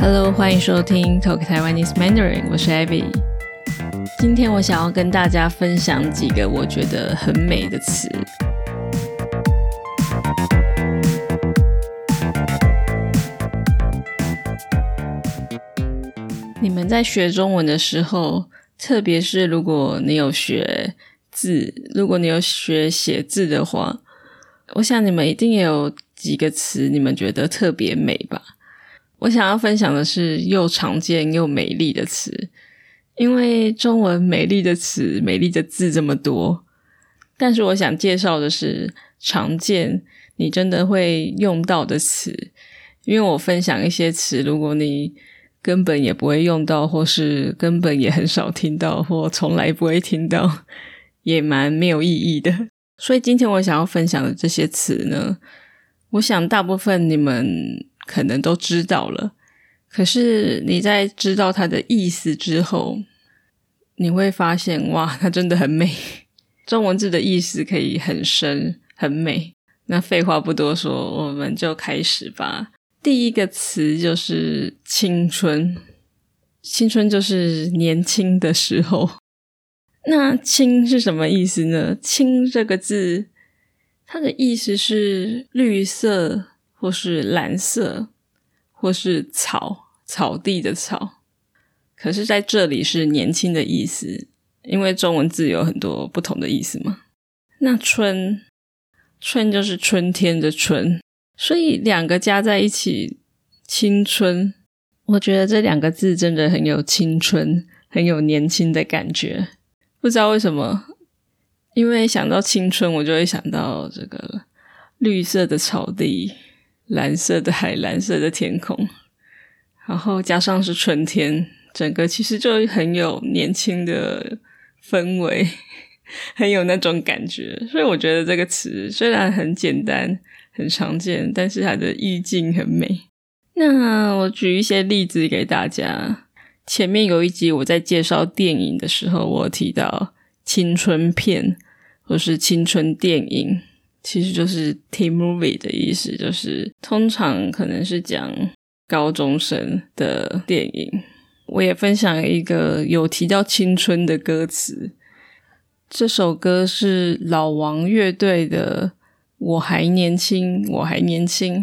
Hello，欢迎收听 Talk Taiwanese Mandarin，我是 Abby。今天我想要跟大家分享几个我觉得很美的词。你们在学中文的时候，特别是如果你有学字，如果你有学写字的话，我想你们一定也有几个词，你们觉得特别美吧？我想要分享的是又常见又美丽的词，因为中文美丽的词、美丽的字这么多，但是我想介绍的是常见你真的会用到的词，因为我分享一些词，如果你根本也不会用到，或是根本也很少听到，或从来不会听到，也蛮没有意义的。所以今天我想要分享的这些词呢，我想大部分你们。可能都知道了，可是你在知道它的意思之后，你会发现，哇，它真的很美。中文字的意思可以很深很美。那废话不多说，我们就开始吧。第一个词就是青春，青春就是年轻的时候。那青是什么意思呢？青这个字，它的意思是绿色。或是蓝色，或是草草地的草，可是在这里是年轻的意思，因为中文字有很多不同的意思嘛。那春春就是春天的春，所以两个加在一起，青春。我觉得这两个字真的很有青春，很有年轻的感觉。不知道为什么，因为想到青春，我就会想到这个绿色的草地。蓝色的海，蓝色的天空，然后加上是春天，整个其实就很有年轻的氛围，很有那种感觉。所以我觉得这个词虽然很简单、很常见，但是它的意境很美。那我举一些例子给大家。前面有一集我在介绍电影的时候，我提到青春片或是青春电影。其实就是 teen movie 的意思，就是通常可能是讲高中生的电影。我也分享一个有提到青春的歌词，这首歌是老王乐队的《我还年轻，我还年轻》。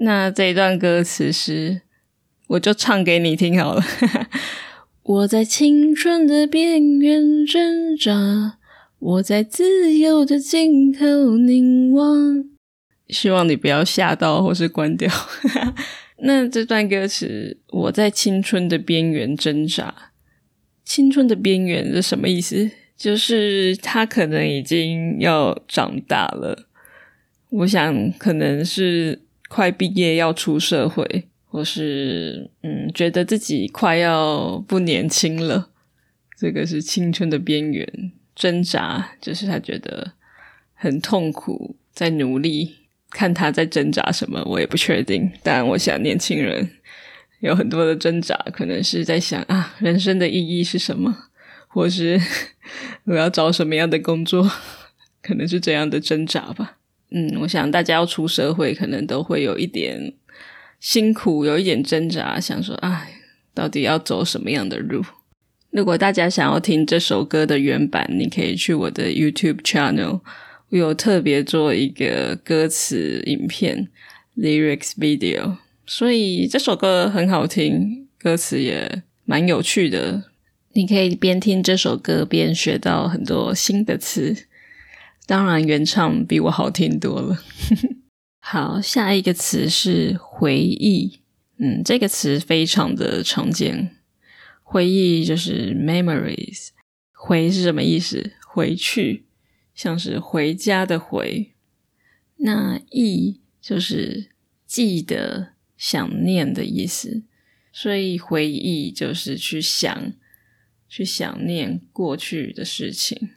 那这一段歌词是，我就唱给你听好了。我在青春的边缘挣扎。我在自由的尽头凝望，希望你不要吓到或是关掉。那这段歌词，我在青春的边缘挣扎。青春的边缘是什么意思？就是他可能已经要长大了。我想可能是快毕业要出社会，或是嗯，觉得自己快要不年轻了。这个是青春的边缘。挣扎，就是他觉得很痛苦，在努力。看他在挣扎什么，我也不确定。但我想，年轻人有很多的挣扎，可能是在想啊，人生的意义是什么，或是 我要找什么样的工作，可能是这样的挣扎吧。嗯，我想大家要出社会，可能都会有一点辛苦，有一点挣扎，想说，哎，到底要走什么样的路？如果大家想要听这首歌的原版，你可以去我的 YouTube channel，我有特别做一个歌词影片 lyrics video，所以这首歌很好听，歌词也蛮有趣的。你可以边听这首歌边学到很多新的词。当然，原唱比我好听多了。好，下一个词是回忆。嗯，这个词非常的常见。回忆就是 memories，回是什么意思？回去，像是回家的回。那忆就是记得、想念的意思，所以回忆就是去想、去想念过去的事情。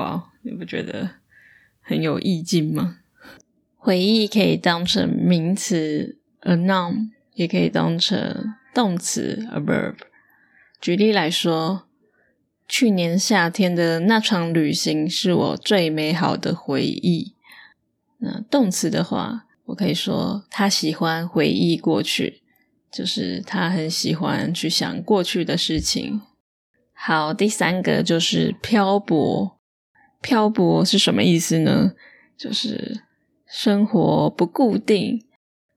哇，你不觉得很有意境吗？回忆可以当成名词 a noun，也可以当成动词 a verb。举例来说，去年夏天的那场旅行是我最美好的回忆。那动词的话，我可以说他喜欢回忆过去，就是他很喜欢去想过去的事情。好，第三个就是漂泊。漂泊是什么意思呢？就是生活不固定。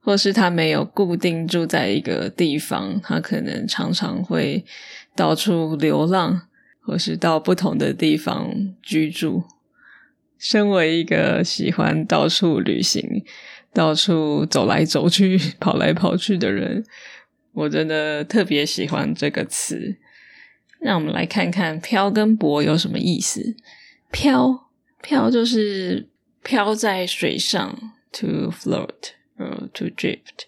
或是他没有固定住在一个地方，他可能常常会到处流浪，或是到不同的地方居住。身为一个喜欢到处旅行、到处走来走去、跑来跑去的人，我真的特别喜欢这个词。让我们来看看“漂”跟“泊”有什么意思。“漂”漂就是漂在水上，to float。or，to drift，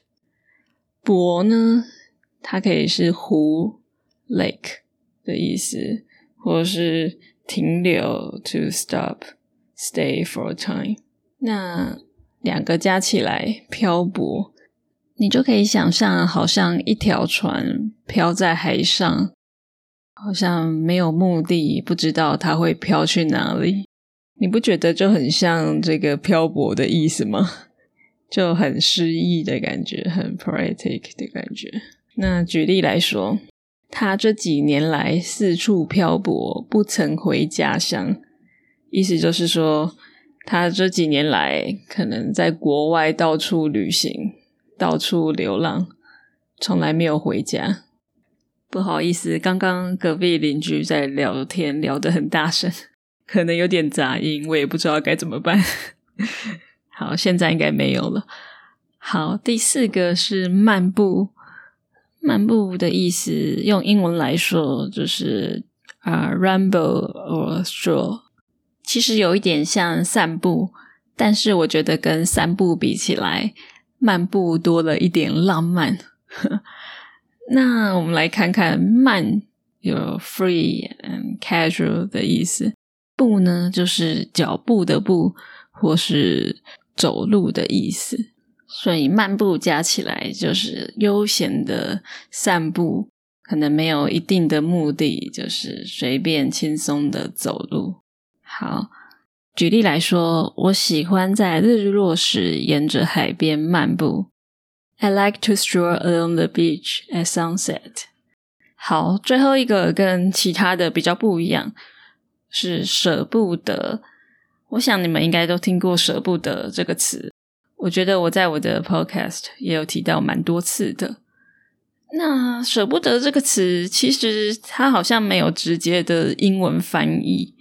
泊呢，它可以是湖 （lake） 的意思，或是停留 （to stop），stay for a time。那两个加起来，漂泊，你就可以想象，好像一条船漂在海上，好像没有目的，不知道它会飘去哪里。你不觉得就很像这个漂泊的意思吗？就很诗意的感觉，很 poetic 的感觉。那举例来说，他这几年来四处漂泊，不曾回家乡。意思就是说，他这几年来可能在国外到处旅行，到处流浪，从来没有回家。不好意思，刚刚隔壁邻居在聊天，聊得很大声，可能有点杂音，我也不知道该怎么办。好，现在应该没有了。好，第四个是漫步。漫步的意思用英文来说就是啊，ramble or stroll。其实有一点像散步，但是我觉得跟散步比起来，漫步多了一点浪漫。那我们来看看慢有 free and casual 的意思，步呢就是脚步的步，或是。走路的意思，所以漫步加起来就是悠闲的散步，可能没有一定的目的，就是随便轻松的走路。好，举例来说，我喜欢在日落时沿着海边漫步。I like to stroll along the beach at sunset。好，最后一个跟其他的比较不一样，是舍不得。我想你们应该都听过“舍不得”这个词，我觉得我在我的 podcast 也有提到蛮多次的。那“舍不得”这个词，其实它好像没有直接的英文翻译，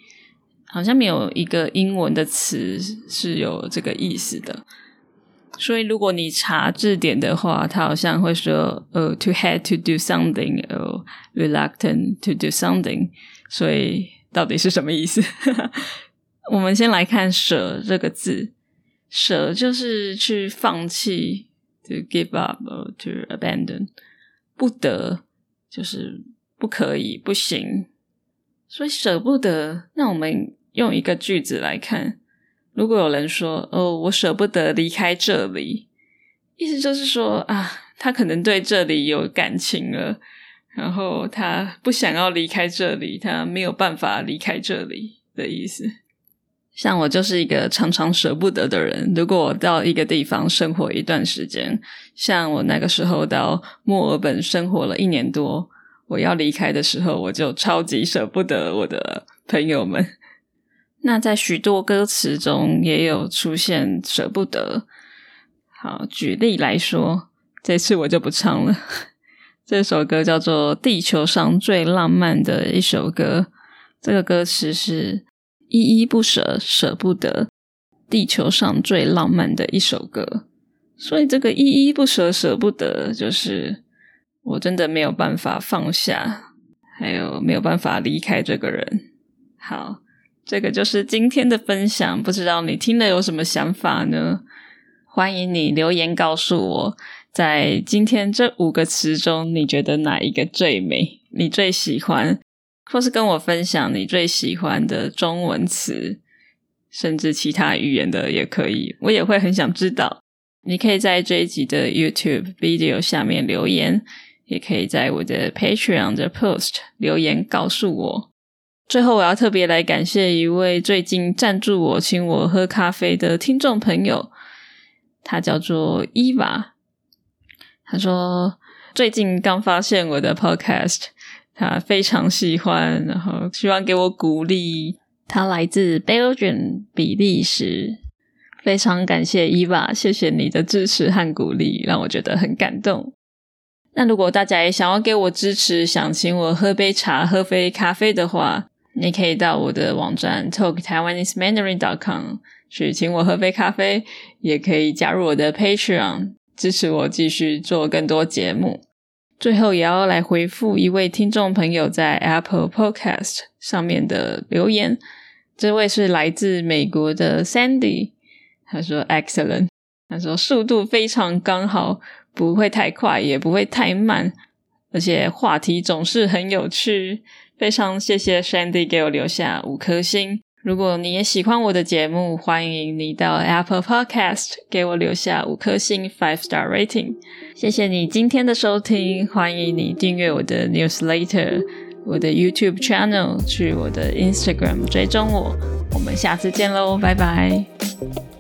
好像没有一个英文的词是有这个意思的。所以如果你查字典的话，它好像会说：“呃，to have to do something，呃，reluctant to do something。”所以到底是什么意思？我们先来看“舍”这个字，“舍”就是去放弃，to give up or to abandon，不得就是不可以、不行，所以舍不得。那我们用一个句子来看，如果有人说：“哦，我舍不得离开这里”，意思就是说啊，他可能对这里有感情了，然后他不想要离开这里，他没有办法离开这里的意思。像我就是一个常常舍不得的人。如果我到一个地方生活一段时间，像我那个时候到墨尔本生活了一年多，我要离开的时候，我就超级舍不得我的朋友们。那在许多歌词中也有出现舍不得。好，举例来说，这次我就不唱了。这首歌叫做《地球上最浪漫的一首歌》，这个歌词是。依依不舍，舍不得，地球上最浪漫的一首歌。所以这个依依不舍，舍不得，就是我真的没有办法放下，还有没有办法离开这个人。好，这个就是今天的分享。不知道你听了有什么想法呢？欢迎你留言告诉我，在今天这五个词中，你觉得哪一个最美？你最喜欢？或是跟我分享你最喜欢的中文词，甚至其他语言的也可以，我也会很想知道。你可以在这一集的 YouTube video 下面留言，也可以在我的 Patreon 的 post 留言告诉我。最后，我要特别来感谢一位最近赞助我、请我喝咖啡的听众朋友，他叫做伊娃。他说最近刚发现我的 Podcast，他非常喜欢，然后希望给我鼓励。他来自 Belgium 比利时，非常感谢伊娃，谢谢你的支持和鼓励，让我觉得很感动。那如果大家也想要给我支持，想请我喝杯茶、喝杯咖啡的话，你可以到我的网站 talk taiwanese mandarin dot com 去请我喝杯咖啡，也可以加入我的 Patreon 支持我继续做更多节目。最后也要来回复一位听众朋友在 Apple Podcast 上面的留言，这位是来自美国的 Sandy，他说 Excellent，他说速度非常刚好，不会太快，也不会太慢，而且话题总是很有趣。非常谢谢 Shandy 给我留下五颗星。如果你也喜欢我的节目，欢迎你到 Apple Podcast 给我留下五颗星 （five star rating）。谢谢你今天的收听，欢迎你订阅我的 Newsletter，我的 YouTube channel，去我的 Instagram 追踪我。我们下次见喽，拜拜。